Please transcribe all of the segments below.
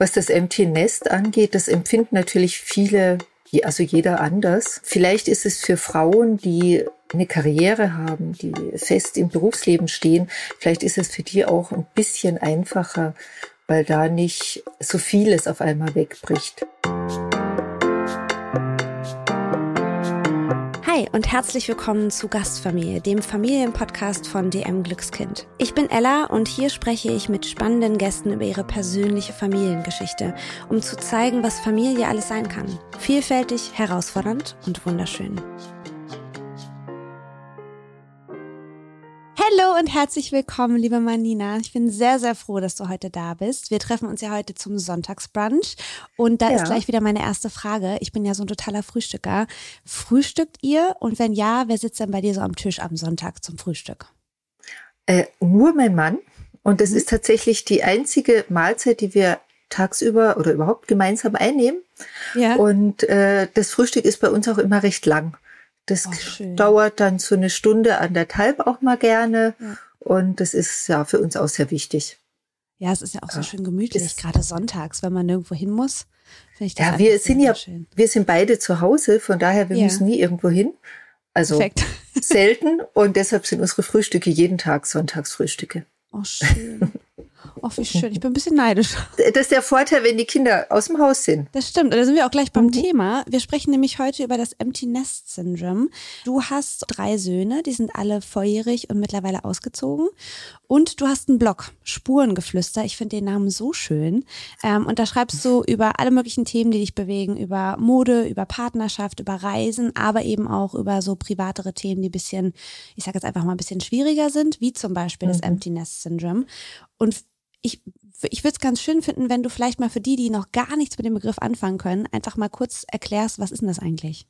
Was das Empty Nest angeht, das empfinden natürlich viele, also jeder anders. Vielleicht ist es für Frauen, die eine Karriere haben, die fest im Berufsleben stehen, vielleicht ist es für die auch ein bisschen einfacher, weil da nicht so vieles auf einmal wegbricht. Hi und herzlich willkommen zu Gastfamilie, dem Familienpodcast von DM Glückskind. Ich bin Ella und hier spreche ich mit spannenden Gästen über ihre persönliche Familiengeschichte, um zu zeigen, was Familie alles sein kann. Vielfältig, herausfordernd und wunderschön. Hallo und herzlich willkommen, liebe Manina. Ich bin sehr, sehr froh, dass du heute da bist. Wir treffen uns ja heute zum Sonntagsbrunch und da ja. ist gleich wieder meine erste Frage. Ich bin ja so ein totaler Frühstücker. Frühstückt ihr und wenn ja, wer sitzt denn bei dir so am Tisch am Sonntag zum Frühstück? Äh, nur mein Mann und das mhm. ist tatsächlich die einzige Mahlzeit, die wir tagsüber oder überhaupt gemeinsam einnehmen. Ja. Und äh, das Frühstück ist bei uns auch immer recht lang. Das oh, dauert dann so eine Stunde, anderthalb auch mal gerne. Ja. Und das ist ja für uns auch sehr wichtig. Ja, es ist ja auch so schön gemütlich, gerade sonntags, wenn man nirgendwo hin muss. Ich das ja, wir sind ja, schön. wir sind beide zu Hause, von daher, wir ja. müssen nie irgendwo hin. Also Perfekt. selten. Und deshalb sind unsere Frühstücke jeden Tag Sonntagsfrühstücke. Oh, schön. Oh, wie schön. Ich bin ein bisschen neidisch. Das ist der Vorteil, wenn die Kinder aus dem Haus sind. Das stimmt. Und da sind wir auch gleich beim mhm. Thema. Wir sprechen nämlich heute über das Empty Nest Syndrome. Du hast drei Söhne, die sind alle volljährig und mittlerweile ausgezogen. Und du hast einen Blog, Spurengeflüster. Ich finde den Namen so schön. Ähm, und da schreibst du über alle möglichen Themen, die dich bewegen, über Mode, über Partnerschaft, über Reisen, aber eben auch über so privatere Themen, die bisschen, ich sage jetzt einfach mal ein bisschen schwieriger sind, wie zum Beispiel mhm. das Empty Nest Syndrome. Und ich, ich würde es ganz schön finden, wenn du vielleicht mal für die, die noch gar nichts mit dem Begriff anfangen können, einfach mal kurz erklärst, was ist denn das eigentlich?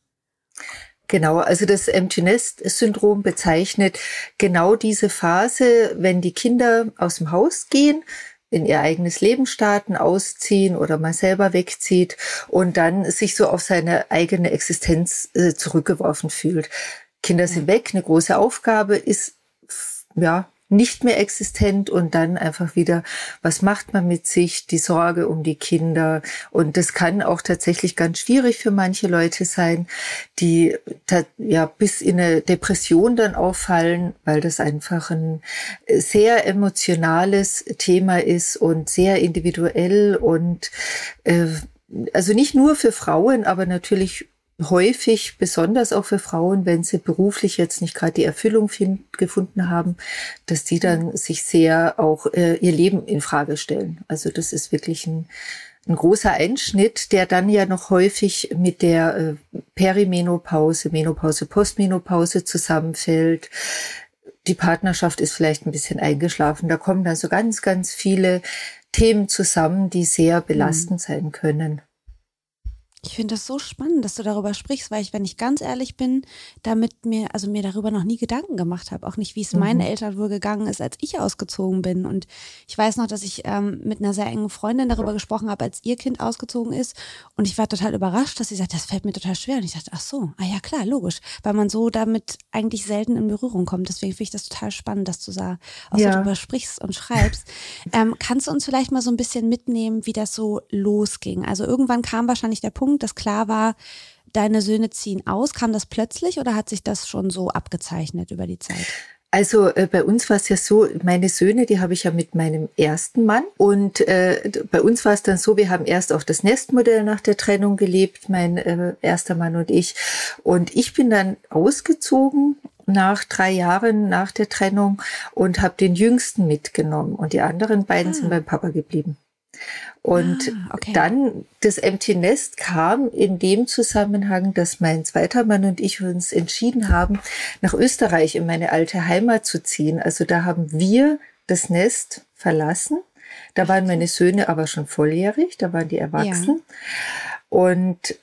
Genau, also das Empty Nest Syndrom bezeichnet genau diese Phase, wenn die Kinder aus dem Haus gehen, in ihr eigenes Leben starten, ausziehen oder mal selber wegzieht und dann sich so auf seine eigene Existenz äh, zurückgeworfen fühlt. Kinder sind weg, eine große Aufgabe ist ja nicht mehr existent und dann einfach wieder, was macht man mit sich, die Sorge um die Kinder. Und das kann auch tatsächlich ganz schwierig für manche Leute sein, die ja bis in eine Depression dann auffallen, weil das einfach ein sehr emotionales Thema ist und sehr individuell und äh, also nicht nur für Frauen, aber natürlich häufig, besonders auch für Frauen, wenn sie beruflich jetzt nicht gerade die Erfüllung find, gefunden haben, dass die dann sich sehr auch äh, ihr Leben in Frage stellen. Also das ist wirklich ein, ein großer Einschnitt, der dann ja noch häufig mit der äh, Perimenopause, Menopause, Postmenopause zusammenfällt. Die Partnerschaft ist vielleicht ein bisschen eingeschlafen. Da kommen dann so ganz, ganz viele Themen zusammen, die sehr belastend mhm. sein können. Ich finde das so spannend, dass du darüber sprichst, weil ich, wenn ich ganz ehrlich bin, damit mir, also mir darüber noch nie Gedanken gemacht habe. Auch nicht, wie es mhm. meinen Eltern wohl gegangen ist, als ich ausgezogen bin. Und ich weiß noch, dass ich ähm, mit einer sehr engen Freundin darüber gesprochen habe, als ihr Kind ausgezogen ist. Und ich war total überrascht, dass sie sagt, das fällt mir total schwer. Und ich dachte, ach so, ah ja klar, logisch. Weil man so damit eigentlich selten in Berührung kommt. Deswegen finde ich das total spannend, dass du da auch ja. so darüber sprichst und schreibst. ähm, kannst du uns vielleicht mal so ein bisschen mitnehmen, wie das so losging? Also irgendwann kam wahrscheinlich der Punkt, Punkt, dass klar war, deine Söhne ziehen aus? Kam das plötzlich oder hat sich das schon so abgezeichnet über die Zeit? Also äh, bei uns war es ja so, meine Söhne, die habe ich ja mit meinem ersten Mann. Und äh, bei uns war es dann so, wir haben erst auf das Nestmodell nach der Trennung gelebt, mein äh, erster Mann und ich. Und ich bin dann ausgezogen nach drei Jahren nach der Trennung und habe den jüngsten mitgenommen. Und die anderen beiden ah. sind beim Papa geblieben. Und ah, okay. dann das Empty Nest kam in dem Zusammenhang, dass mein zweiter Mann und ich uns entschieden haben, nach Österreich in meine alte Heimat zu ziehen. Also da haben wir das Nest verlassen. Da waren meine Söhne aber schon volljährig, da waren die erwachsen. Ja. Und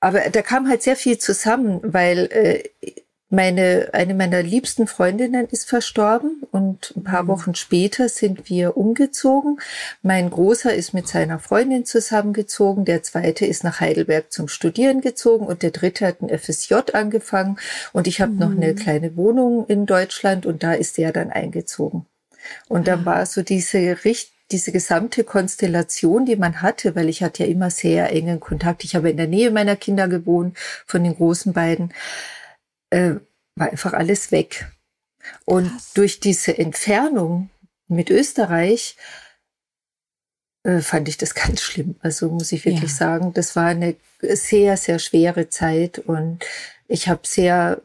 aber da kam halt sehr viel zusammen, weil äh, meine, eine meiner liebsten Freundinnen ist verstorben und ein paar mhm. Wochen später sind wir umgezogen. Mein Großer ist mit seiner Freundin zusammengezogen, der zweite ist nach Heidelberg zum Studieren gezogen und der dritte hat ein FSJ angefangen und ich habe mhm. noch eine mhm. kleine Wohnung in Deutschland und da ist der dann eingezogen. Und dann ah. war so diese diese gesamte Konstellation, die man hatte, weil ich hatte ja immer sehr engen Kontakt. Ich habe in der Nähe meiner Kinder gewohnt, von den großen beiden, äh, war einfach alles weg. Und Krass. durch diese Entfernung mit Österreich äh, fand ich das ganz schlimm. Also muss ich wirklich ja. sagen, das war eine sehr, sehr schwere Zeit und ich habe sehr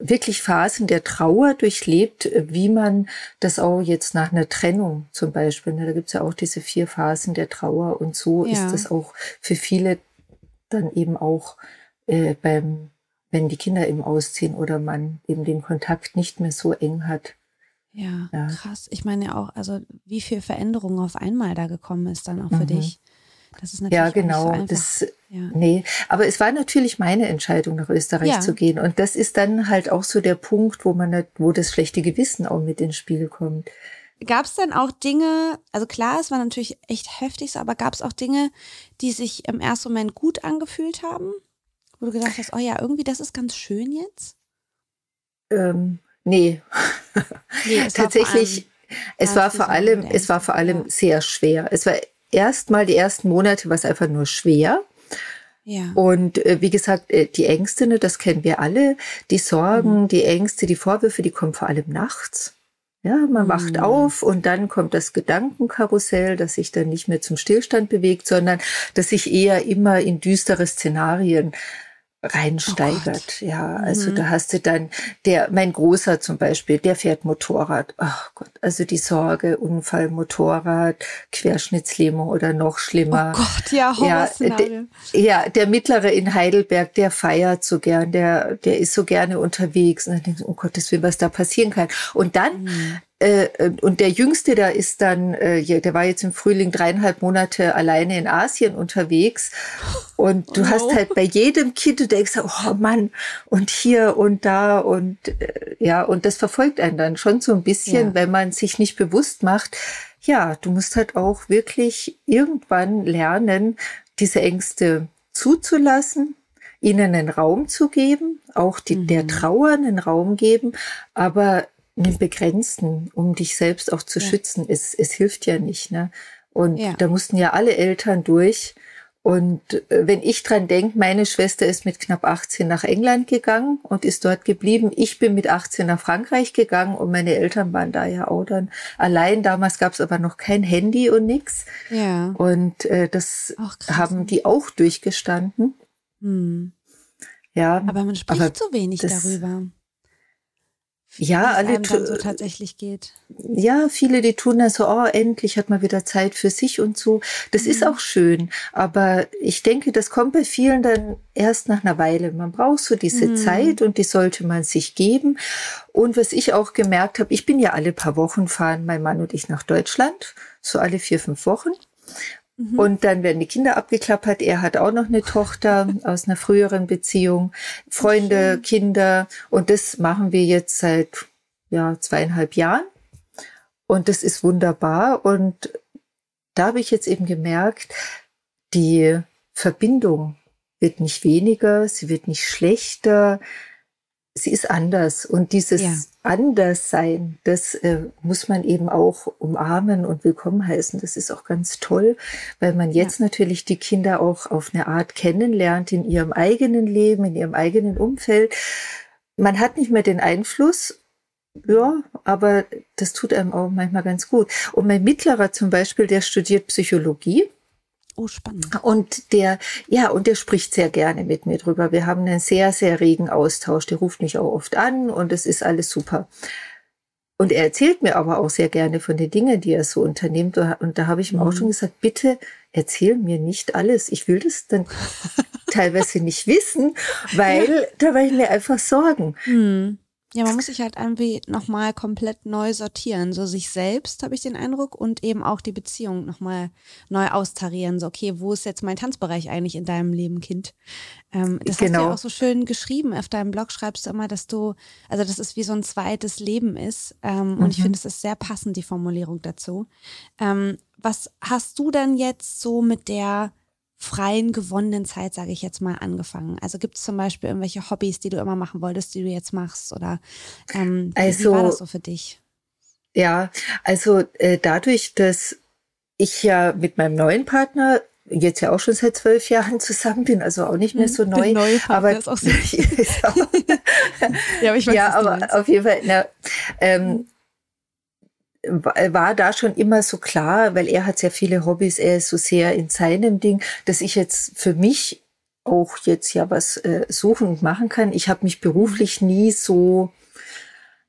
wirklich Phasen der Trauer durchlebt, wie man das auch jetzt nach einer Trennung zum Beispiel, ne, da gibt's ja auch diese vier Phasen der Trauer und so ja. ist das auch für viele dann eben auch äh, beim, wenn die Kinder eben ausziehen oder man eben den Kontakt nicht mehr so eng hat. Ja, ja. krass. Ich meine ja auch, also wie viel Veränderung auf einmal da gekommen ist dann auch für mhm. dich. Das ist natürlich ja, genau. So das, ja. Nee, aber es war natürlich meine Entscheidung, nach Österreich ja. zu gehen. Und das ist dann halt auch so der Punkt, wo man, wo das schlechte Gewissen auch mit ins Spiel kommt. Gab es dann auch Dinge, also klar, es war natürlich echt heftig, aber gab es auch Dinge, die sich im ersten Moment gut angefühlt haben? Wo du gedacht hast, oh ja, irgendwie, das ist ganz schön jetzt? Ähm, nee. nee Tatsächlich, es war vor allem, es war vor allem sehr schwer. Es war erstmal die ersten Monate war es einfach nur schwer. Ja. Und äh, wie gesagt, äh, die Ängste, ne, das kennen wir alle, die Sorgen, mhm. die Ängste, die Vorwürfe, die kommen vor allem nachts. Ja, man mhm. wacht auf und dann kommt das Gedankenkarussell, das sich dann nicht mehr zum Stillstand bewegt, sondern das sich eher immer in düstere Szenarien reinsteigert. Oh ja, also mhm. da hast du dann der, mein Großer zum Beispiel, der fährt Motorrad. Ach Gott, also die Sorge, Unfall, Motorrad, Querschnittslähmung oder noch schlimmer. Oh Gott, ja, ja, der, ja, der Mittlere in Heidelberg, der feiert so gern, der, der ist so gerne unterwegs und dann denkst du, um Gottes Willen, was da passieren kann. Und dann mhm. Äh, und der Jüngste, der ist dann, äh, der war jetzt im Frühling dreieinhalb Monate alleine in Asien unterwegs. Und du oh. hast halt bei jedem Kind, du denkst, oh Mann, und hier und da und äh, ja, und das verfolgt einen dann schon so ein bisschen, ja. wenn man sich nicht bewusst macht. Ja, du musst halt auch wirklich irgendwann lernen, diese Ängste zuzulassen, ihnen einen Raum zu geben, auch die, mhm. der Trauer einen Raum geben, aber einen begrenzten, um dich selbst auch zu ja. schützen. Es, es hilft ja nicht. Ne? Und ja. da mussten ja alle Eltern durch. Und äh, wenn ich dran denke, meine Schwester ist mit knapp 18 nach England gegangen und ist dort geblieben. Ich bin mit 18 nach Frankreich gegangen und meine Eltern waren da ja auch dann allein. Damals gab es aber noch kein Handy und nix. Ja. Und äh, das haben die auch durchgestanden. Hm. Ja. Aber man spricht aber so wenig darüber. Ja, alle so tatsächlich geht. Ja, viele, die tun dann so, oh, endlich hat man wieder Zeit für sich und so. Das mhm. ist auch schön. Aber ich denke, das kommt bei vielen dann erst nach einer Weile. Man braucht so diese mhm. Zeit und die sollte man sich geben. Und was ich auch gemerkt habe, ich bin ja alle paar Wochen fahren, mein Mann und ich nach Deutschland, so alle vier, fünf Wochen. Mhm. Und dann werden die Kinder abgeklappert. Er hat auch noch eine Tochter aus einer früheren Beziehung, Freunde, mhm. Kinder. Und das machen wir jetzt seit ja, zweieinhalb Jahren. Und das ist wunderbar. Und da habe ich jetzt eben gemerkt, die Verbindung wird nicht weniger, sie wird nicht schlechter sie ist anders. Und dieses ja. Anderssein, das äh, muss man eben auch umarmen und willkommen heißen. Das ist auch ganz toll, weil man jetzt ja. natürlich die Kinder auch auf eine Art kennenlernt in ihrem eigenen Leben, in ihrem eigenen Umfeld. Man hat nicht mehr den Einfluss ja, aber das tut einem auch manchmal ganz gut. Und mein Mittlerer zum Beispiel, der studiert Psychologie Oh, spannend. Und der, ja, und der spricht sehr gerne mit mir drüber. Wir haben einen sehr, sehr regen Austausch. Der ruft mich auch oft an und es ist alles super. Und er erzählt mir aber auch sehr gerne von den Dingen, die er so unternimmt. Und da habe ich ihm mhm. auch schon gesagt, bitte erzähl mir nicht alles. Ich will das dann teilweise nicht wissen, weil da mache ich mir einfach Sorgen. Mhm. Ja, man muss sich halt irgendwie nochmal komplett neu sortieren. So sich selbst, habe ich den Eindruck, und eben auch die Beziehung nochmal neu austarieren. So, okay, wo ist jetzt mein Tanzbereich eigentlich in deinem Leben, Kind? Ähm, das genau. hast du ja genau. auch so schön geschrieben. Auf deinem Blog schreibst du immer, dass du, also dass es wie so ein zweites Leben ist. Ähm, mhm. Und ich mhm. finde, es ist sehr passend, die Formulierung dazu. Ähm, was hast du denn jetzt so mit der freien, gewonnenen Zeit, sage ich jetzt mal, angefangen? Also gibt es zum Beispiel irgendwelche Hobbys, die du immer machen wolltest, die du jetzt machst? Oder ähm, also, wie war das so für dich? Ja, also äh, dadurch, dass ich ja mit meinem neuen Partner jetzt ja auch schon seit zwölf Jahren zusammen bin, also auch nicht mehr hm, so neu. Neu aber ist auch so. ja, aber ich weiß, ja, aber auf jeden Fall. Na, ähm, war da schon immer so klar, weil er hat sehr viele Hobbys, er ist so sehr in seinem Ding, dass ich jetzt für mich auch jetzt ja was äh, suchen und machen kann. Ich habe mich beruflich nie so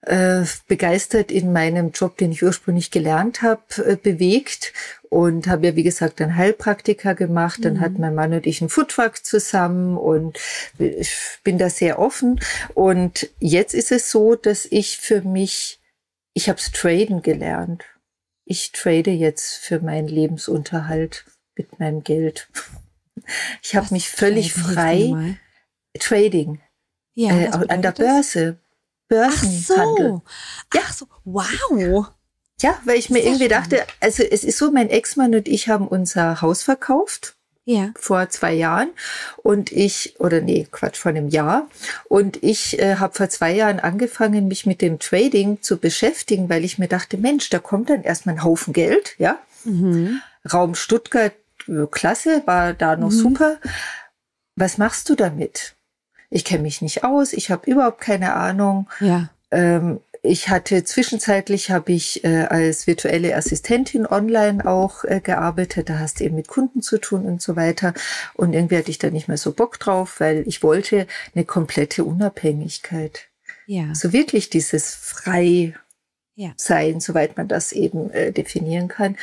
äh, begeistert in meinem Job, den ich ursprünglich gelernt habe, äh, bewegt und habe ja wie gesagt dann Heilpraktiker gemacht. Dann mhm. hat mein Mann und ich einen Foodtruck zusammen und ich bin da sehr offen. Und jetzt ist es so, dass ich für mich, ich habe Traden gelernt. Ich trade jetzt für meinen Lebensunterhalt mit meinem Geld. Ich habe mich völlig frei Trading ja, äh, an der Börse Börsenhandel. Ach so. Ja. Ach so, wow. Ja, weil ich mir irgendwie dachte, also es ist so, mein Ex-Mann und ich haben unser Haus verkauft. Ja. Vor zwei Jahren. Und ich, oder nee, Quatsch, vor einem Jahr. Und ich äh, habe vor zwei Jahren angefangen, mich mit dem Trading zu beschäftigen, weil ich mir dachte, Mensch, da kommt dann erstmal ein Haufen Geld, ja. Mhm. Raum Stuttgart, äh, klasse, war da noch mhm. super. Was machst du damit? ich kenne mich nicht aus, ich habe überhaupt keine Ahnung. Ja. Ähm, ich hatte zwischenzeitlich habe ich äh, als virtuelle Assistentin online auch äh, gearbeitet. Da hast du eben mit Kunden zu tun und so weiter. Und irgendwie hatte ich da nicht mehr so Bock drauf, weil ich wollte eine komplette Unabhängigkeit. Ja. So wirklich dieses frei ja. sein, soweit man das eben äh, definieren kann.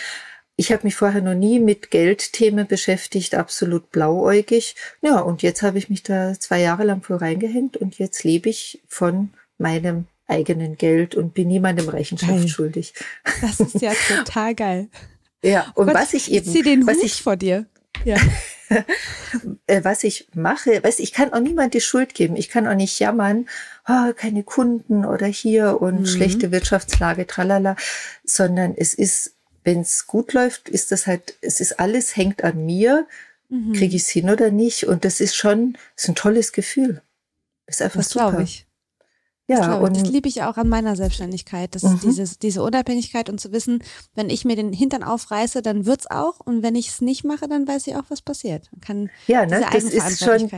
Ich habe mich vorher noch nie mit Geldthemen beschäftigt, absolut blauäugig. Ja, und jetzt habe ich mich da zwei Jahre lang vor reingehängt und jetzt lebe ich von meinem eigenen Geld und bin niemandem Rechenschaft geil. schuldig. Das ist ja total geil. Ja, und Gott, was ich eben, ich den was Hut ich vor dir. Ja. Äh, was ich mache, weißt, ich kann auch niemand die Schuld geben. Ich kann auch nicht jammern, oh, keine Kunden oder hier und mhm. schlechte Wirtschaftslage, tralala, sondern es ist wenn es gut läuft, ist das halt, es ist alles hängt an mir, mhm. kriege ich es hin oder nicht. Und das ist schon, ist ein tolles Gefühl. Das ist einfach das super. ich. Ja, das und das liebe ich auch an meiner Selbstständigkeit. Das mhm. ist dieses, diese Unabhängigkeit und zu wissen, wenn ich mir den Hintern aufreiße, dann wird's auch. Und wenn ich es nicht mache, dann weiß ich auch, was passiert. Man kann ja, ne, das ist schon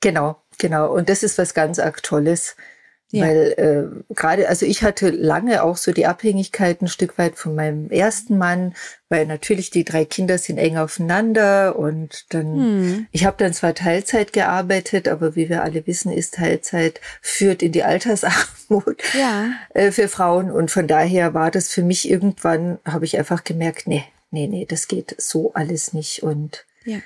genau, genau. Und das ist was ganz arg Tolles. Ja. Weil äh, gerade, also ich hatte lange auch so die Abhängigkeit ein Stück weit von meinem ersten Mann, weil natürlich die drei Kinder sind eng aufeinander und dann, hm. ich habe dann zwar Teilzeit gearbeitet, aber wie wir alle wissen, ist Teilzeit führt in die Altersarmut ja. äh, für Frauen und von daher war das für mich irgendwann, habe ich einfach gemerkt, nee, nee, nee, das geht so alles nicht und ja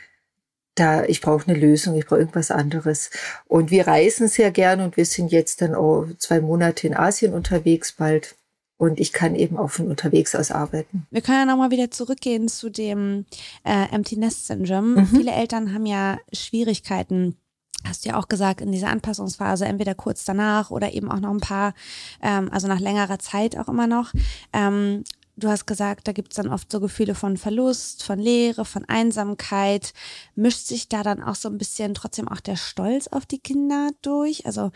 da, ich brauche eine Lösung, ich brauche irgendwas anderes. Und wir reisen sehr gern und wir sind jetzt dann auch zwei Monate in Asien unterwegs bald. Und ich kann eben auch von unterwegs aus arbeiten. Wir können ja nochmal wieder zurückgehen zu dem äh, Empty Nest Syndrome. Mhm. Viele Eltern haben ja Schwierigkeiten, hast du ja auch gesagt, in dieser Anpassungsphase, entweder kurz danach oder eben auch noch ein paar, ähm, also nach längerer Zeit auch immer noch. Ähm, Du hast gesagt, da gibt es dann oft so Gefühle von Verlust, von Leere, von Einsamkeit. Mischt sich da dann auch so ein bisschen trotzdem auch der Stolz auf die Kinder durch? Also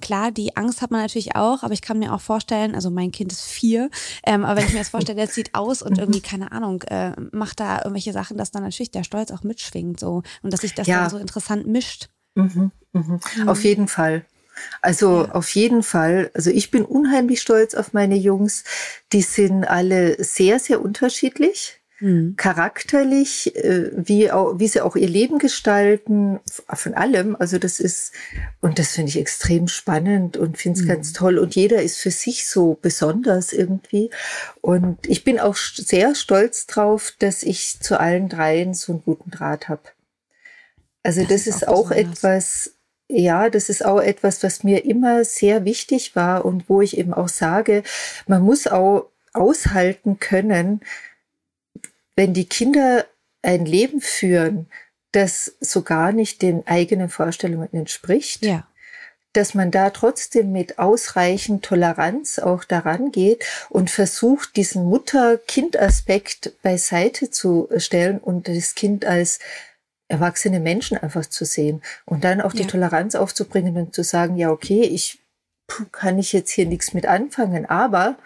klar, die Angst hat man natürlich auch, aber ich kann mir auch vorstellen, also mein Kind ist vier, ähm, aber wenn ich mir das vorstelle, der sieht aus und irgendwie, keine Ahnung, äh, macht da irgendwelche Sachen, dass dann natürlich der Stolz auch mitschwingt so und dass sich das ja. dann so interessant mischt. Mhm, mhm. Mhm. Auf jeden Fall. Also ja. auf jeden Fall. Also ich bin unheimlich stolz auf meine Jungs. Die sind alle sehr, sehr unterschiedlich. Mhm. charakterlich, äh, wie, auch, wie sie auch ihr Leben gestalten, von allem. Also das ist, und das finde ich extrem spannend und finde es mhm. ganz toll. Und jeder ist für sich so besonders irgendwie. Und ich bin auch sehr stolz drauf, dass ich zu allen dreien so einen guten Draht habe. Also das, das ist, auch, auch etwas, ja, das ist auch etwas, was mir immer sehr wichtig war und wo ich eben auch sage, man muss auch aushalten können, wenn die Kinder ein Leben führen, das so gar nicht den eigenen Vorstellungen entspricht. Ja. Dass man da trotzdem mit ausreichend Toleranz auch daran geht und versucht, diesen Mutter-Kind-Aspekt beiseite zu stellen und das Kind als erwachsene Menschen einfach zu sehen und dann auch die Toleranz aufzubringen und zu sagen, ja, okay, ich kann ich jetzt hier nichts mit anfangen, aber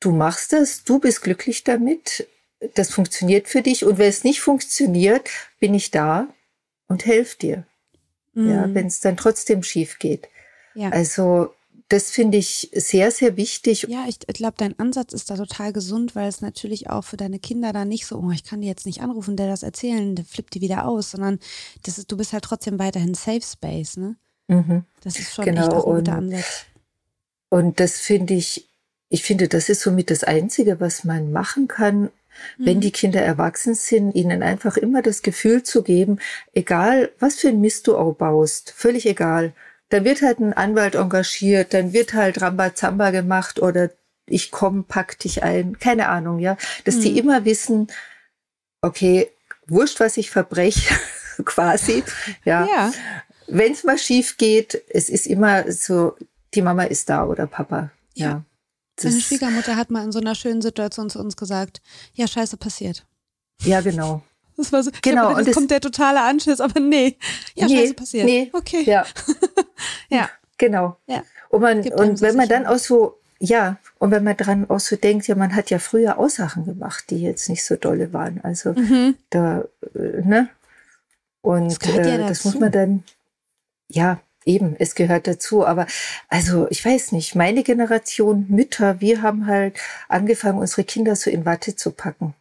du machst das, du bist glücklich damit, das funktioniert für dich und wenn es nicht funktioniert, bin ich da und helfe dir. Mhm. Ja, wenn es dann trotzdem schief geht. Ja. Also das finde ich sehr, sehr wichtig. Ja, ich, glaube, dein Ansatz ist da total gesund, weil es natürlich auch für deine Kinder da nicht so, oh, ich kann die jetzt nicht anrufen, der das erzählen, der flippt die wieder aus, sondern das ist, du bist halt trotzdem weiterhin Safe Space, ne? Mhm. Das ist schon genau. echt auch ein guter Ansatz. Und das finde ich, ich finde, das ist somit das Einzige, was man machen kann, wenn die mhm. Kinder erwachsen sind, ihnen einfach immer das Gefühl zu geben, egal was für ein Mist du auch baust, völlig egal. Da wird halt ein Anwalt engagiert, dann wird halt Rambazamba gemacht oder ich komm, pack dich ein, keine Ahnung, ja. Dass mhm. die immer wissen, okay, wurscht, was ich verbreche, quasi, ja. ja. Wenn es mal schief geht, es ist immer so, die Mama ist da oder Papa, ja. ja. Meine Schwiegermutter hat mal in so einer schönen Situation zu uns gesagt, ja, scheiße passiert. Ja, genau. Das war so, genau. Gedacht, und kommt der totale Anschiss, aber nee, ja, nee, scheiße passiert. Nee, okay. Ja. ja. Genau. Ja. Und, man, und wenn man dann auch so, ja, und wenn man dran auch so denkt, ja, man hat ja früher auch Sachen gemacht, die jetzt nicht so dolle waren. Also mhm. da, äh, ne? Und das, äh, das muss man dann, ja, Eben, es gehört dazu. Aber also, ich weiß nicht, meine Generation Mütter, wir haben halt angefangen, unsere Kinder so in Watte zu packen.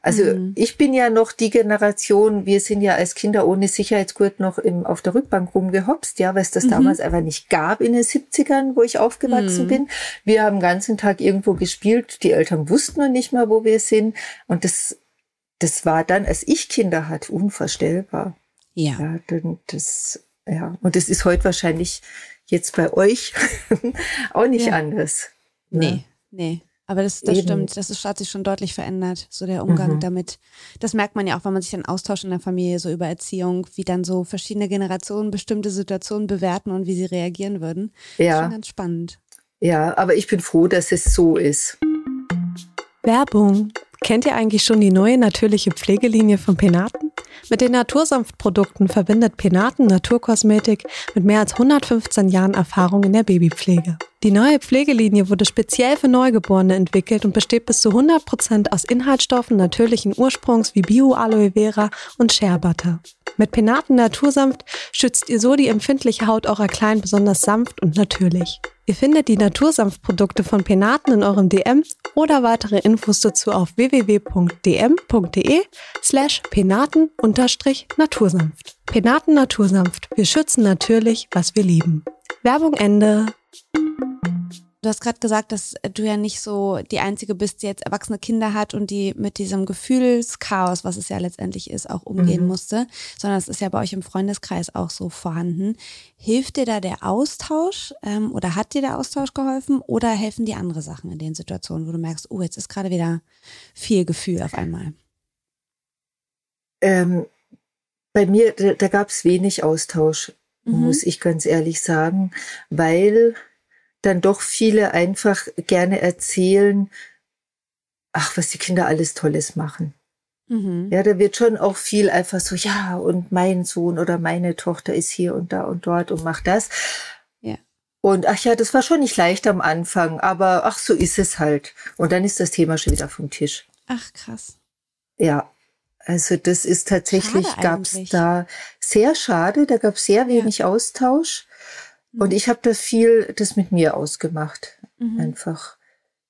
Also mhm. ich bin ja noch die Generation, wir sind ja als Kinder ohne Sicherheitsgurt noch im, auf der Rückbank rumgehopst, ja, weil es das mhm. damals einfach nicht gab in den 70ern, wo ich aufgewachsen mhm. bin. Wir haben den ganzen Tag irgendwo gespielt, die Eltern wussten noch nicht mal, wo wir sind. Und das, das war dann, als ich Kinder hatte, unvorstellbar. Ja. ja das, ja, und es ist heute wahrscheinlich jetzt bei euch auch nicht ja. anders. Ne? Nee, nee. Aber das, das stimmt, das ist, hat sich schon deutlich verändert, so der Umgang mhm. damit. Das merkt man ja auch, wenn man sich dann austauscht in der Familie, so über Erziehung, wie dann so verschiedene Generationen bestimmte Situationen bewerten und wie sie reagieren würden. Ja. Schon ganz spannend. Ja, aber ich bin froh, dass es so ist. Werbung. Kennt ihr eigentlich schon die neue natürliche Pflegelinie von Penaten? Mit den Natursanftprodukten verbindet Penaten Naturkosmetik mit mehr als 115 Jahren Erfahrung in der Babypflege. Die neue Pflegelinie wurde speziell für Neugeborene entwickelt und besteht bis zu 100 Prozent aus Inhaltsstoffen natürlichen Ursprungs wie Bio-Aloe Vera und Shea Butter. Mit Penaten Natursanft schützt ihr so die empfindliche Haut eurer Kleinen besonders sanft und natürlich. Ihr findet die Natursanftprodukte von Penaten in eurem DM oder weitere Infos dazu auf www.dm.de slash penaten-natursanft. Penaten Natursanft. Wir schützen natürlich, was wir lieben. Werbung Ende. Du hast gerade gesagt, dass du ja nicht so die Einzige bist, die jetzt erwachsene Kinder hat und die mit diesem Gefühlschaos, was es ja letztendlich ist, auch umgehen mhm. musste, sondern es ist ja bei euch im Freundeskreis auch so vorhanden. Hilft dir da der Austausch ähm, oder hat dir der Austausch geholfen oder helfen dir andere Sachen in den Situationen, wo du merkst, oh, jetzt ist gerade wieder viel Gefühl auf einmal? Ähm, bei mir, da, da gab es wenig Austausch, mhm. muss ich ganz ehrlich sagen, weil dann doch viele einfach gerne erzählen, ach, was die Kinder alles Tolles machen. Mhm. Ja, da wird schon auch viel einfach so, ja, und mein Sohn oder meine Tochter ist hier und da und dort und macht das. Ja. Und ach ja, das war schon nicht leicht am Anfang, aber ach, so ist es halt. Und dann ist das Thema schon wieder vom Tisch. Ach, krass. Ja. Also das ist tatsächlich, gab es da sehr schade, da gab es sehr wenig ja. Austausch. Und mhm. ich habe das viel, das mit mir ausgemacht. Mhm. Einfach.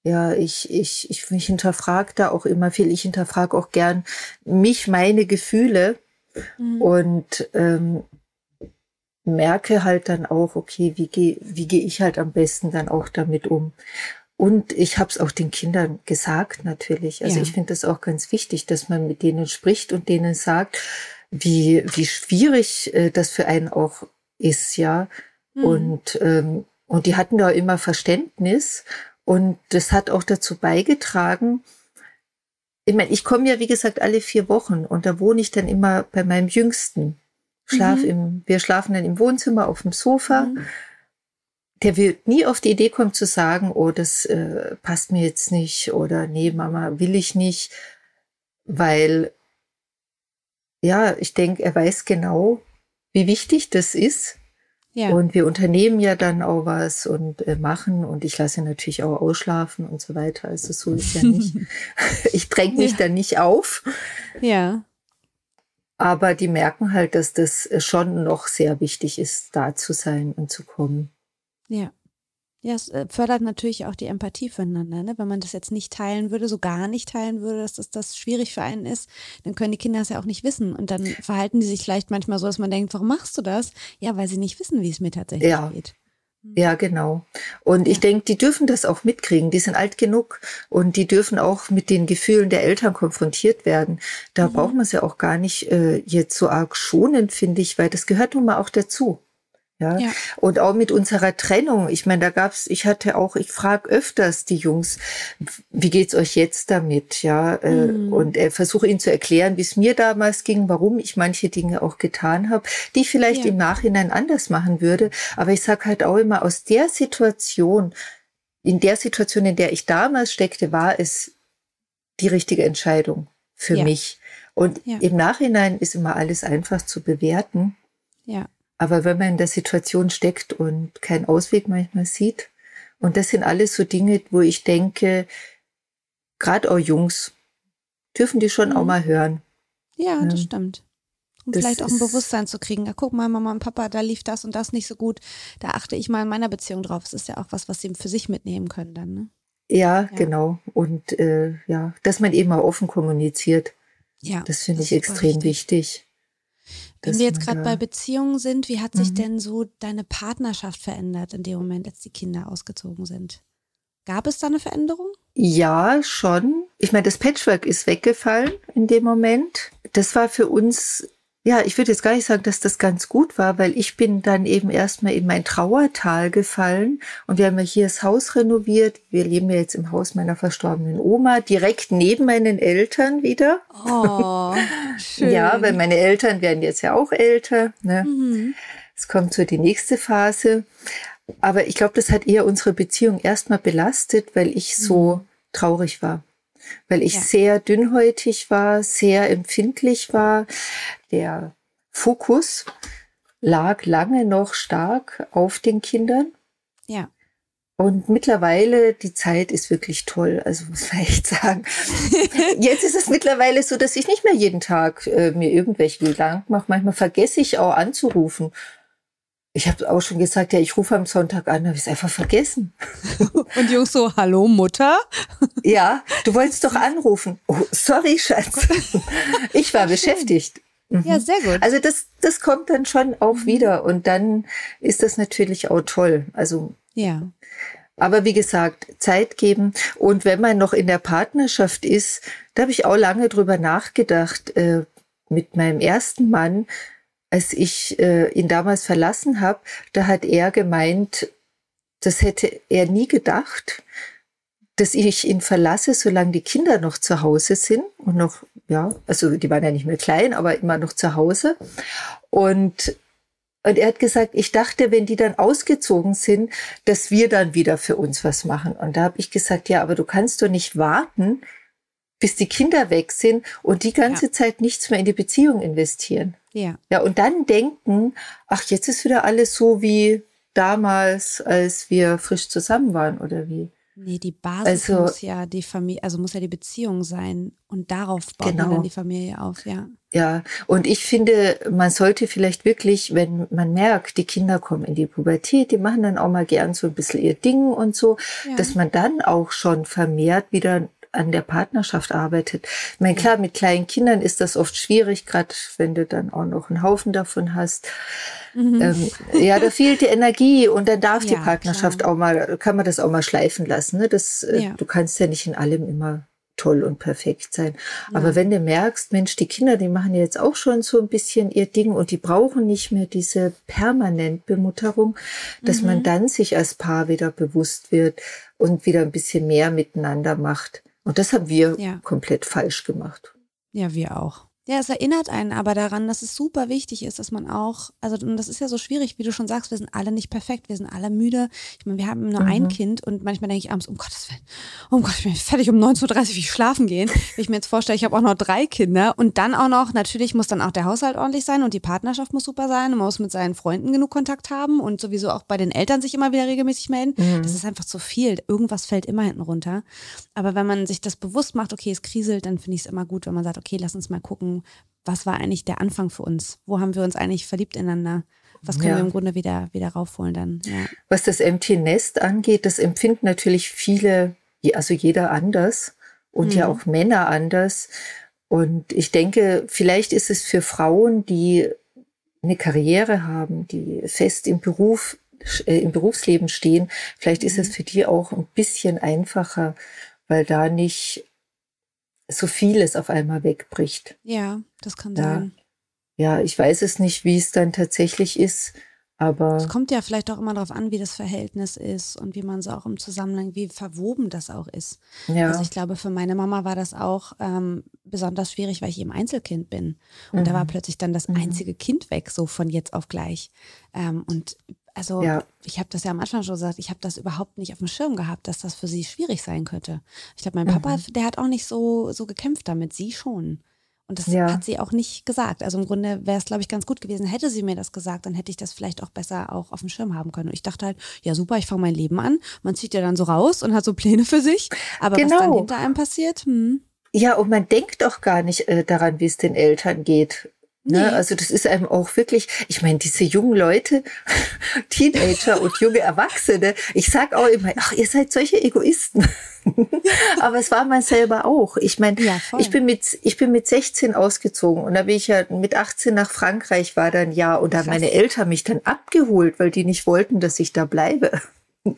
Ja, ich, ich, ich, ich hinterfrage da auch immer viel. Ich hinterfrage auch gern mich, meine Gefühle mhm. und ähm, merke halt dann auch, okay, wie gehe wie geh ich halt am besten dann auch damit um. Und ich habe es auch den Kindern gesagt natürlich. Also ja. ich finde das auch ganz wichtig, dass man mit denen spricht und denen sagt, wie, wie schwierig äh, das für einen auch ist, ja. Mhm. Und, ähm, und die hatten da immer Verständnis. Und das hat auch dazu beigetragen, ich meine, ich komme ja, wie gesagt, alle vier Wochen und da wohne ich dann immer bei meinem Jüngsten. Schlaf mhm. im, wir schlafen dann im Wohnzimmer auf dem Sofa. Mhm. Der wird nie auf die Idee kommen zu sagen, oh, das äh, passt mir jetzt nicht oder nee, Mama, will ich nicht, weil ja, ich denke, er weiß genau, wie wichtig das ist Ja. Und wir unternehmen ja dann auch was und äh, machen und ich lasse natürlich auch ausschlafen und so weiter. Also so ist ja nicht. ich dränge mich ja. dann nicht auf. Ja. Aber die merken halt, dass das schon noch sehr wichtig ist, da zu sein und zu kommen. Ja. Ja, es äh, fördert natürlich auch die Empathie füreinander. Ne? Wenn man das jetzt nicht teilen würde, so gar nicht teilen würde, dass das, das schwierig für einen ist, dann können die Kinder es ja auch nicht wissen. Und dann verhalten die sich vielleicht manchmal so, dass man denkt, warum machst du das? Ja, weil sie nicht wissen, wie es mir tatsächlich ja. geht. Hm. Ja, genau. Und ja. ich denke, die dürfen das auch mitkriegen. Die sind alt genug und die dürfen auch mit den Gefühlen der Eltern konfrontiert werden. Da mhm. braucht man es ja auch gar nicht äh, jetzt so arg schonend, finde ich, weil das gehört nun mal auch dazu. Ja? ja. Und auch mit unserer Trennung. Ich meine, da gab's, ich hatte auch, ich frage öfters die Jungs, wie geht's euch jetzt damit? Ja, äh, mhm. und äh, versuche ihnen zu erklären, wie es mir damals ging, warum ich manche Dinge auch getan habe, die ich vielleicht ja. im Nachhinein anders machen würde. Aber ich sage halt auch immer, aus der Situation, in der Situation, in der ich damals steckte, war es die richtige Entscheidung für ja. mich. Und im Nachhinein ist immer alles einfach zu bewerten. Ja. Aber wenn man in der Situation steckt und keinen Ausweg manchmal sieht, und das sind alles so Dinge, wo ich denke, gerade auch Jungs, dürfen die schon mhm. auch mal hören. Ja, ja. das stimmt. Um das vielleicht auch ein Bewusstsein zu kriegen. Ja, guck mal, Mama und Papa, da lief das und das nicht so gut. Da achte ich mal in meiner Beziehung drauf. Es ist ja auch was, was sie für sich mitnehmen können dann, ne? Ja, ja. genau. Und äh, ja, dass man eben auch offen kommuniziert. Ja. Das finde ich extrem wichtig. Wenn wir jetzt gerade bei Beziehungen sind, wie hat sich mhm. denn so deine Partnerschaft verändert in dem Moment, als die Kinder ausgezogen sind? Gab es da eine Veränderung? Ja, schon. Ich meine, das Patchwork ist weggefallen in dem Moment. Das war für uns ja, ich würde jetzt gar nicht sagen, dass das ganz gut war, weil ich bin dann eben erstmal in mein Trauertal gefallen und wir haben ja hier das Haus renoviert. Wir leben ja jetzt im Haus meiner verstorbenen Oma, direkt neben meinen Eltern wieder. Oh, schön. Ja, weil meine Eltern werden jetzt ja auch älter. Ne? Mhm. Es kommt so die nächste Phase. Aber ich glaube, das hat eher unsere Beziehung erstmal belastet, weil ich so mhm. traurig war weil ich ja. sehr dünnhäutig war, sehr empfindlich war. Der Fokus lag lange noch stark auf den Kindern. Ja. Und mittlerweile, die Zeit ist wirklich toll, also muss man echt sagen. Jetzt ist es mittlerweile so, dass ich nicht mehr jeden Tag äh, mir irgendwelche Gedanken mache. Manchmal vergesse ich auch anzurufen. Ich habe auch schon gesagt, ja, ich rufe am Sonntag an, habe ich es einfach vergessen. Und Jungs so, hallo Mutter? Ja, du wolltest doch anrufen. Oh, sorry, Schatz. Ich war beschäftigt. Mhm. Ja, sehr gut. Also das, das kommt dann schon auch mhm. wieder und dann ist das natürlich auch toll. Also ja. Aber wie gesagt, Zeit geben. Und wenn man noch in der Partnerschaft ist, da habe ich auch lange drüber nachgedacht. Äh, mit meinem ersten Mann als ich äh, ihn damals verlassen habe, da hat er gemeint, das hätte er nie gedacht, dass ich ihn verlasse, solange die Kinder noch zu Hause sind und noch, ja, also die waren ja nicht mehr klein, aber immer noch zu Hause. Und, und er hat gesagt, ich dachte, wenn die dann ausgezogen sind, dass wir dann wieder für uns was machen. Und da habe ich gesagt, ja, aber du kannst doch nicht warten, bis die Kinder weg sind und die ganze ja. Zeit nichts mehr in die Beziehung investieren. Ja. Ja, und dann denken, ach, jetzt ist wieder alles so wie damals, als wir frisch zusammen waren oder wie. Nee, die Basis also, muss ja die Familie, also muss ja die Beziehung sein und darauf baut genau. man dann die Familie auf, ja. Ja, und ich finde, man sollte vielleicht wirklich, wenn man merkt, die Kinder kommen in die Pubertät, die machen dann auch mal gern so ein bisschen ihr Ding und so, ja. dass man dann auch schon vermehrt wieder an der Partnerschaft arbeitet. Ich meine, klar, mit kleinen Kindern ist das oft schwierig, gerade wenn du dann auch noch einen Haufen davon hast. Mhm. Ähm, ja, da fehlt die Energie und dann darf ja, die Partnerschaft klar. auch mal, kann man das auch mal schleifen lassen. Ne? Das, äh, ja. Du kannst ja nicht in allem immer toll und perfekt sein. Ja. Aber wenn du merkst, Mensch, die Kinder, die machen jetzt auch schon so ein bisschen ihr Ding und die brauchen nicht mehr diese permanent Bemutterung, dass mhm. man dann sich als Paar wieder bewusst wird und wieder ein bisschen mehr miteinander macht. Und das haben wir ja. komplett falsch gemacht. Ja, wir auch. Ja, es erinnert einen aber daran, dass es super wichtig ist, dass man auch, also und das ist ja so schwierig, wie du schon sagst, wir sind alle nicht perfekt, wir sind alle müde. Ich meine, wir haben nur mhm. ein Kind und manchmal denke ich abends, um Gottes Willen, oh Gott, ich bin fertig um 19.30 Uhr, wie ich schlafen gehen. Wenn ich mir jetzt vorstelle, ich habe auch noch drei Kinder und dann auch noch, natürlich muss dann auch der Haushalt ordentlich sein und die Partnerschaft muss super sein und man muss mit seinen Freunden genug Kontakt haben und sowieso auch bei den Eltern sich immer wieder regelmäßig melden. Mhm. Das ist einfach zu viel. Irgendwas fällt immer hinten runter. Aber wenn man sich das bewusst macht, okay, es kriselt, dann finde ich es immer gut, wenn man sagt, okay, lass uns mal gucken, was war eigentlich der Anfang für uns? Wo haben wir uns eigentlich verliebt ineinander? Was können ja. wir im Grunde wieder, wieder raufholen dann? Ja. Was das Empty Nest angeht, das empfinden natürlich viele, also jeder anders und mhm. ja auch Männer anders. Und ich denke, vielleicht ist es für Frauen, die eine Karriere haben, die fest im Beruf, äh, im Berufsleben stehen, vielleicht ist es mhm. für die auch ein bisschen einfacher, weil da nicht so vieles auf einmal wegbricht. Ja, das kann ja. sein. Ja, ich weiß es nicht, wie es dann tatsächlich ist, aber. Es kommt ja vielleicht auch immer darauf an, wie das Verhältnis ist und wie man es auch im Zusammenhang, wie verwoben das auch ist. Ja. Also ich glaube, für meine Mama war das auch ähm, besonders schwierig, weil ich eben Einzelkind bin. Und mhm. da war mhm. plötzlich dann das mhm. einzige Kind weg, so von jetzt auf gleich. Ähm, und also ja. ich habe das ja am Anfang schon gesagt, ich habe das überhaupt nicht auf dem Schirm gehabt, dass das für sie schwierig sein könnte. Ich glaube, mein mhm. Papa, der hat auch nicht so, so gekämpft damit, sie schon. Und das ja. hat sie auch nicht gesagt. Also im Grunde wäre es, glaube ich, ganz gut gewesen, hätte sie mir das gesagt, dann hätte ich das vielleicht auch besser auch auf dem Schirm haben können. Und ich dachte halt, ja super, ich fange mein Leben an. Man zieht ja dann so raus und hat so Pläne für sich. Aber genau. was dann genau. hinter einem passiert, hm. Ja, und man denkt doch gar nicht äh, daran, wie es den Eltern geht. Ne? Nee. Also das ist einem auch wirklich, ich meine, diese jungen Leute, Teenager und junge Erwachsene, ich sag auch immer, ach, ihr seid solche Egoisten. Aber es war man selber auch. Ich meine, ja, ich bin mit ich bin mit 16 ausgezogen und da bin ich ja mit 18 nach Frankreich war dann ja und da haben meine Eltern mich dann abgeholt, weil die nicht wollten, dass ich da bleibe.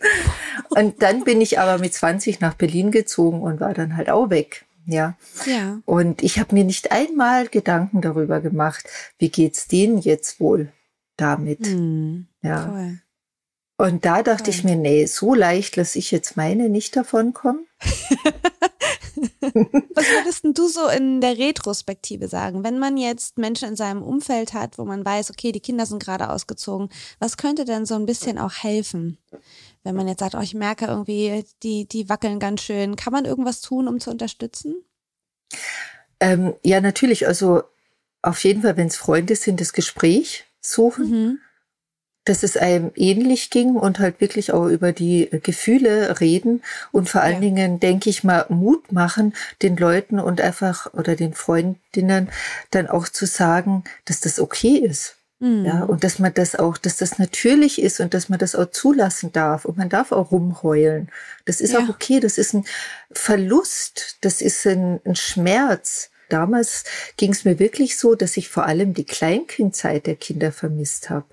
Und dann bin ich aber mit 20 nach Berlin gezogen und war dann halt auch weg. Ja. ja. Und ich habe mir nicht einmal Gedanken darüber gemacht, wie geht's denen jetzt wohl damit. Hm, ja. Toll. Und da dachte toll. ich mir, nee, so leicht lasse ich jetzt meine nicht davon kommen. Was würdest du so in der Retrospektive sagen, wenn man jetzt Menschen in seinem Umfeld hat, wo man weiß, okay, die Kinder sind gerade ausgezogen, was könnte denn so ein bisschen auch helfen? Wenn man jetzt sagt, oh, ich merke irgendwie, die, die wackeln ganz schön, kann man irgendwas tun, um zu unterstützen? Ähm, ja, natürlich. Also auf jeden Fall, wenn es Freunde sind, das Gespräch suchen. Mhm dass es einem ähnlich ging und halt wirklich auch über die Gefühle reden und vor allen ja. Dingen, denke ich mal, Mut machen, den Leuten und einfach oder den Freundinnen dann auch zu sagen, dass das okay ist. Mhm. Ja, und dass man das auch, dass das natürlich ist und dass man das auch zulassen darf und man darf auch rumheulen. Das ist ja. auch okay, das ist ein Verlust, das ist ein, ein Schmerz. Damals ging es mir wirklich so, dass ich vor allem die Kleinkindzeit der Kinder vermisst habe.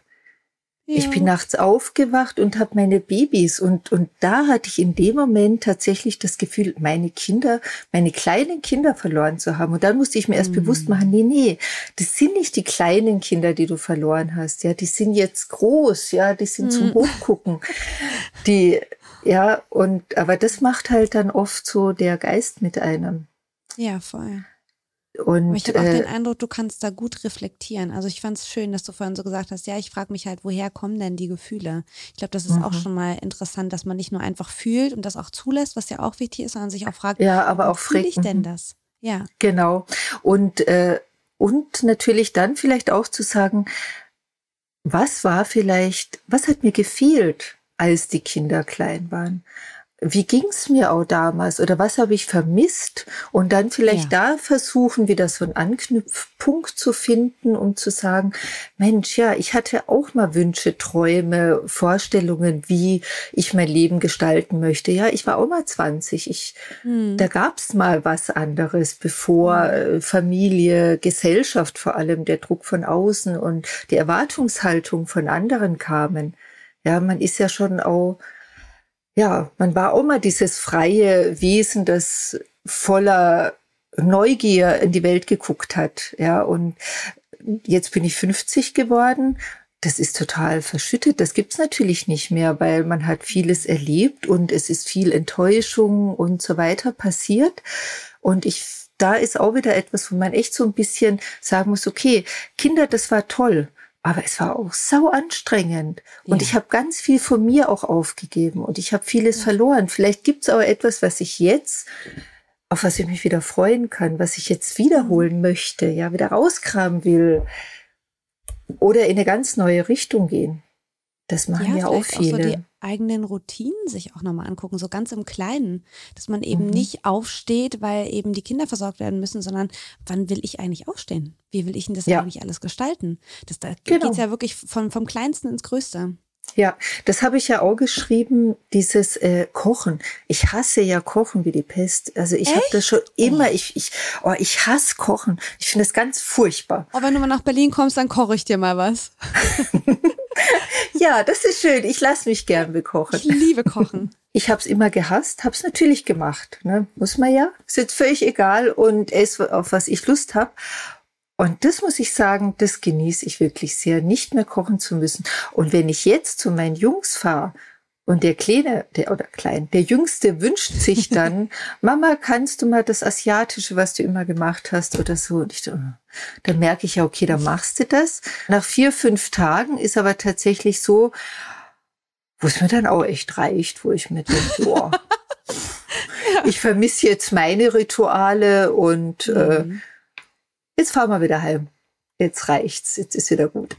Ja. Ich bin nachts aufgewacht und habe meine Babys und, und da hatte ich in dem Moment tatsächlich das Gefühl, meine Kinder, meine kleinen Kinder verloren zu haben. Und dann musste ich mir erst mhm. bewusst machen, nee, nee, das sind nicht die kleinen Kinder, die du verloren hast. Ja, die sind jetzt groß, ja, die sind mhm. zum Hochgucken. Die, ja, und, aber das macht halt dann oft so der Geist mit einem. Ja, voll. Und, Aber ich habe auch äh, den Eindruck, du kannst da gut reflektieren. Also ich fand es schön, dass du vorhin so gesagt hast, ja, ich frage mich halt, woher kommen denn die Gefühle? Ich glaube, das ist mhm. auch schon mal interessant, dass man nicht nur einfach fühlt und das auch zulässt, was ja auch wichtig ist, sondern sich auch fragt, ja, aber auch fühle ich denn das? Ja. Genau. Und, äh, und natürlich dann vielleicht auch zu sagen, was war vielleicht, was hat mir gefehlt, als die Kinder klein waren? Wie ging's mir auch damals oder was habe ich vermisst und dann vielleicht ja. da versuchen, wieder so einen Anknüpfpunkt zu finden, um zu sagen, Mensch, ja, ich hatte auch mal Wünsche, Träume, Vorstellungen, wie ich mein Leben gestalten möchte. Ja, ich war auch mal 20. Ich, hm. Da gab's mal was anderes, bevor hm. äh, Familie, Gesellschaft vor allem, der Druck von außen und die Erwartungshaltung von anderen kamen. Ja, man ist ja schon auch ja, man war auch mal dieses freie Wesen, das voller Neugier in die Welt geguckt hat. Ja, und jetzt bin ich 50 geworden. Das ist total verschüttet. Das gibt's natürlich nicht mehr, weil man hat vieles erlebt und es ist viel Enttäuschung und so weiter passiert. Und ich da ist auch wieder etwas, wo man echt so ein bisschen sagen muss, okay, Kinder, das war toll. Aber es war auch sau anstrengend. Und ja. ich habe ganz viel von mir auch aufgegeben und ich habe vieles ja. verloren. Vielleicht gibt es aber etwas, was ich jetzt, auf was ich mich wieder freuen kann, was ich jetzt wiederholen mhm. möchte, ja, wieder rauskramen will oder in eine ganz neue Richtung gehen. Das machen ja, ja auch viele. Auch so die eigenen Routinen sich auch nochmal angucken, so ganz im Kleinen, dass man eben mhm. nicht aufsteht, weil eben die Kinder versorgt werden müssen, sondern wann will ich eigentlich aufstehen? Wie will ich denn das ja. eigentlich alles gestalten? Das, da genau. geht es ja wirklich von, vom Kleinsten ins Größte. Ja, das habe ich ja auch geschrieben, dieses äh, Kochen. Ich hasse ja Kochen wie die Pest. Also ich habe das schon immer, ich, ich, oh, ich hasse Kochen. Ich finde das ganz furchtbar. Oh, wenn du mal nach Berlin kommst, dann koche ich dir mal was. ja, das ist schön. Ich lasse mich gern bekochen. Ich liebe Kochen. Ich habe es immer gehasst, habe es natürlich gemacht. Ne? Muss man ja. Ist jetzt völlig egal und es, auf was ich Lust habe. Und das muss ich sagen, das genieße ich wirklich sehr, nicht mehr kochen zu müssen. Und wenn ich jetzt zu meinen Jungs fahre und der Kleine, der oder Klein, der Jüngste wünscht sich dann, Mama, kannst du mal das Asiatische, was du immer gemacht hast oder so? Und ich, dann merke ich ja, okay, dann machst du das. Nach vier, fünf Tagen ist aber tatsächlich so, wo es mir dann auch echt reicht, wo ich mir denke, boah, ja. ich vermisse jetzt meine Rituale und äh, mhm. äh, jetzt fahren wir wieder heim. Jetzt reicht's, jetzt ist wieder gut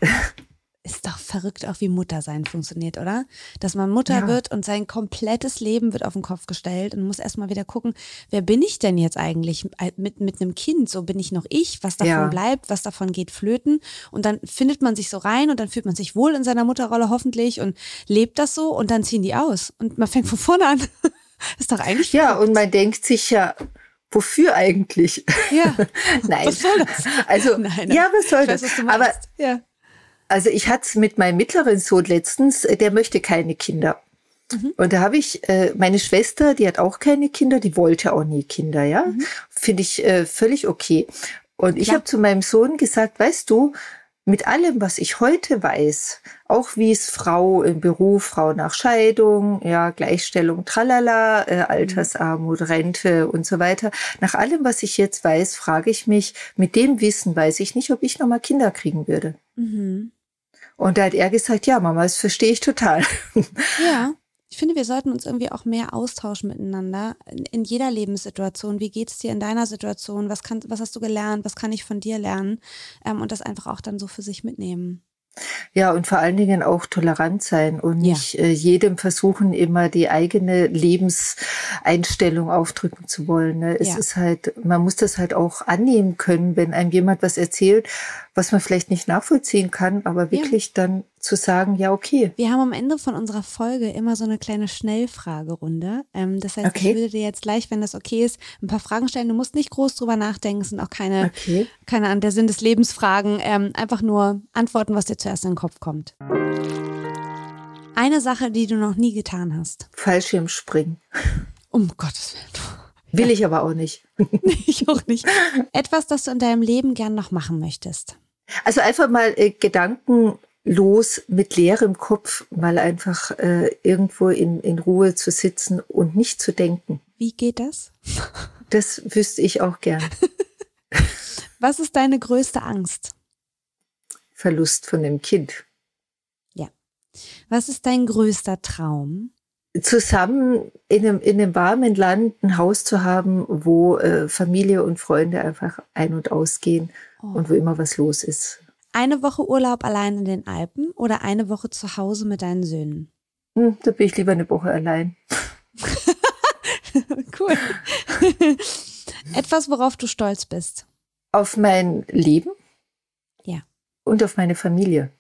ist doch verrückt auch, wie Muttersein funktioniert, oder? Dass man Mutter ja. wird und sein komplettes Leben wird auf den Kopf gestellt und muss erstmal wieder gucken, wer bin ich denn jetzt eigentlich mit, mit einem Kind? So bin ich noch ich, was davon ja. bleibt, was davon geht flöten. Und dann findet man sich so rein und dann fühlt man sich wohl in seiner Mutterrolle hoffentlich und lebt das so und dann ziehen die aus und man fängt von vorne an. ist doch eigentlich. Ja, und man denkt sich ja, wofür eigentlich? Ja. Nein. Was soll das? Also, Nein, ja, was soll das? Weiß, Aber ja. Also ich hatte es mit meinem mittleren Sohn letztens, äh, der möchte keine Kinder. Mhm. Und da habe ich äh, meine Schwester, die hat auch keine Kinder, die wollte auch nie Kinder, ja. Mhm. Finde ich äh, völlig okay. Und ich habe zu meinem Sohn gesagt, weißt du, mit allem, was ich heute weiß, auch wie es Frau im Beruf, Frau nach Scheidung, ja, Gleichstellung, tralala, äh, Altersarmut, Rente und so weiter. Nach allem, was ich jetzt weiß, frage ich mich, mit dem Wissen weiß ich nicht, ob ich nochmal Kinder kriegen würde. Mhm. Und da hat er gesagt, ja, Mama, das verstehe ich total. Ja. Ich finde, wir sollten uns irgendwie auch mehr austauschen miteinander in, jeder Lebenssituation. Wie geht es dir in deiner Situation? Was, kann, was hast du gelernt? Was kann ich von dir lernen? Ähm, und das einfach auch dann so für sich mitnehmen. Ja, und vor allen Dingen auch tolerant sein und nicht ja. äh, jedem versuchen, immer die eigene Lebenseinstellung aufdrücken zu wollen. Ne? Es ja. ist halt, man muss das halt auch annehmen können, wenn einem jemand was erzählt, was man vielleicht nicht nachvollziehen kann, aber wirklich ja. dann zu sagen, ja, okay. Wir haben am Ende von unserer Folge immer so eine kleine Schnellfragerunde. Ähm, das heißt, okay. ich würde dir jetzt gleich, wenn das okay ist, ein paar Fragen stellen. Du musst nicht groß drüber nachdenken, es sind auch keine, okay. keine an der Sinn des Lebens Fragen. Ähm, einfach nur antworten, was dir zuerst in den Kopf kommt. Eine Sache, die du noch nie getan hast. Fallschirmspringen. Um Gottes Willen. Will ich aber auch nicht. ich auch nicht. Etwas, das du in deinem Leben gern noch machen möchtest. Also einfach mal äh, Gedanken los mit leerem Kopf mal einfach äh, irgendwo in, in Ruhe zu sitzen und nicht zu denken. Wie geht das? Das wüsste ich auch gern. Was ist deine größte Angst? Verlust von dem Kind. Ja. Was ist dein größter Traum? Zusammen in einem, in einem warmen Land ein Haus zu haben, wo äh, Familie und Freunde einfach ein- und ausgehen oh. und wo immer was los ist. Eine Woche Urlaub allein in den Alpen oder eine Woche zu Hause mit deinen Söhnen? Hm, da bin ich lieber eine Woche allein. cool. Etwas, worauf du stolz bist. Auf mein Leben. Ja. Und auf meine Familie.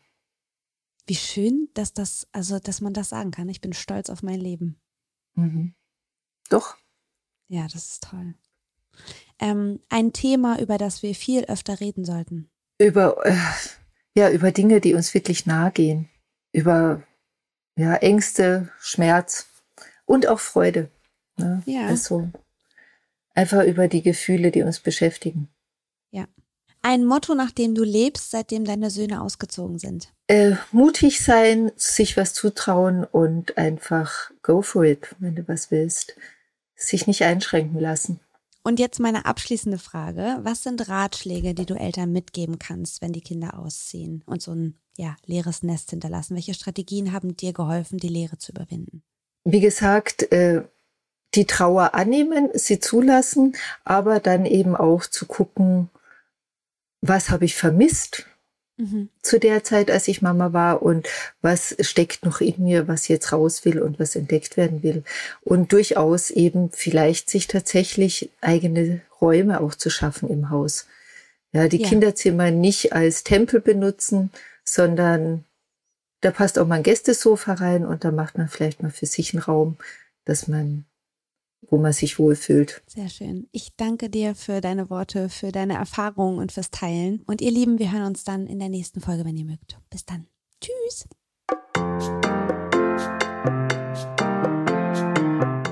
Wie schön, dass das, also, dass man das sagen kann. Ich bin stolz auf mein Leben. Mhm. Doch. Ja, das ist toll. Ähm, ein Thema, über das wir viel öfter reden sollten über, äh, ja, über Dinge, die uns wirklich nahe gehen. Über ja, Ängste, Schmerz und auch Freude. Ne? Ja. Also einfach über die Gefühle, die uns beschäftigen. Ja. Ein Motto, nach dem du lebst, seitdem deine Söhne ausgezogen sind. Äh, mutig sein, sich was zutrauen und einfach go for it, wenn du was willst. Sich nicht einschränken lassen. Und jetzt meine abschließende Frage. Was sind Ratschläge, die du Eltern mitgeben kannst, wenn die Kinder ausziehen und so ein ja, leeres Nest hinterlassen? Welche Strategien haben dir geholfen, die Leere zu überwinden? Wie gesagt, äh, die Trauer annehmen, sie zulassen, aber dann eben auch zu gucken, was habe ich vermisst mhm. zu der Zeit, als ich Mama war und was steckt noch in mir, was jetzt raus will und was entdeckt werden will. Und durchaus eben vielleicht sich tatsächlich eigene Räume auch zu schaffen im Haus. Ja, die ja. Kinderzimmer nicht als Tempel benutzen, sondern da passt auch mal ein Gästesofa rein und da macht man vielleicht mal für sich einen Raum, dass man wo man sich wohlfühlt. Sehr schön. Ich danke dir für deine Worte, für deine Erfahrungen und fürs Teilen. Und ihr Lieben, wir hören uns dann in der nächsten Folge, wenn ihr mögt. Bis dann. Tschüss.